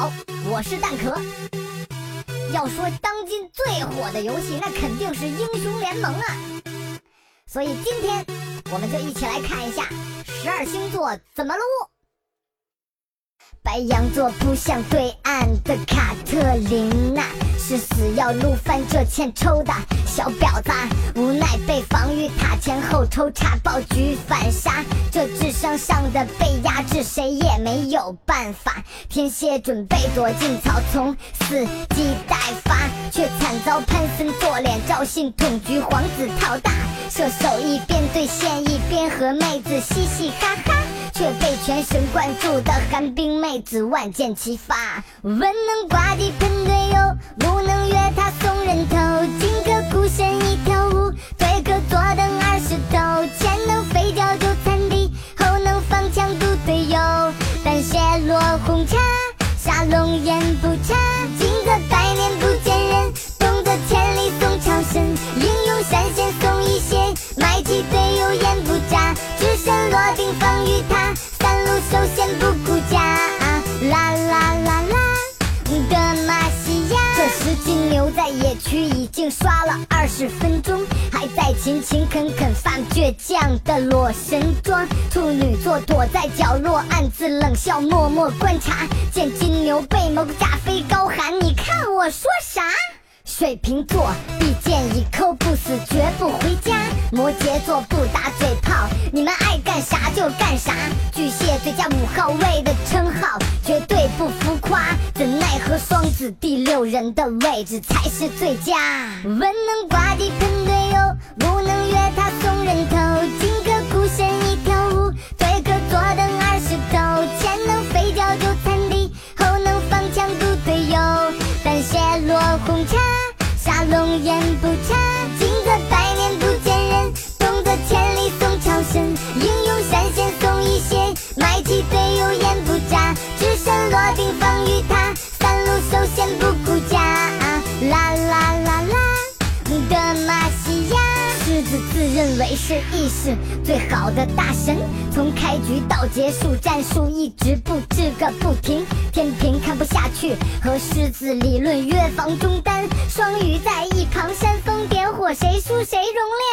好，我是蛋壳。要说当今最火的游戏，那肯定是英雄联盟啊。所以今天我们就一起来看一下十二星座怎么撸。白羊座扑向对岸的卡特琳娜，是死要撸翻这欠抽的小婊子，无奈被防御塔前后抽插爆局反杀，这智商上的被压制，谁也没有办法。天蝎准备躲进草丛，伺机待发，却惨遭潘森做脸，赵信捅局皇子套大，射手一边对线一边和妹子嘻嘻哈哈。却被全神贯注的寒冰妹子万箭齐发，文能挂地红茶，杀龙眼不差，金戈百年不见人，懂得千里送超神，英勇闪现送一血，埋起队友眼不眨，只身落定防御塔。三路首先不顾家，啊啦啦啦啦德玛西亚。这时金牛在野区已经刷了二十分钟，还在勤勤恳恳发倔强的裸神装。处女座躲在角落暗自冷笑，默默观察。见金牛被某个炸飞，高喊：“你看我说啥？”水瓶座必见一扣不死，绝不回家。摩羯座巨蟹最佳五号位的称号，绝对不浮夸。怎奈何双子第六人的位置才是最佳。文能挂地喷队友，武能约他送人为是意识最好的大神，从开局到结束战术一直布置个不停。天平看不下去，和狮子理论约防中单。双鱼在一旁煽风点火，谁输谁熔炼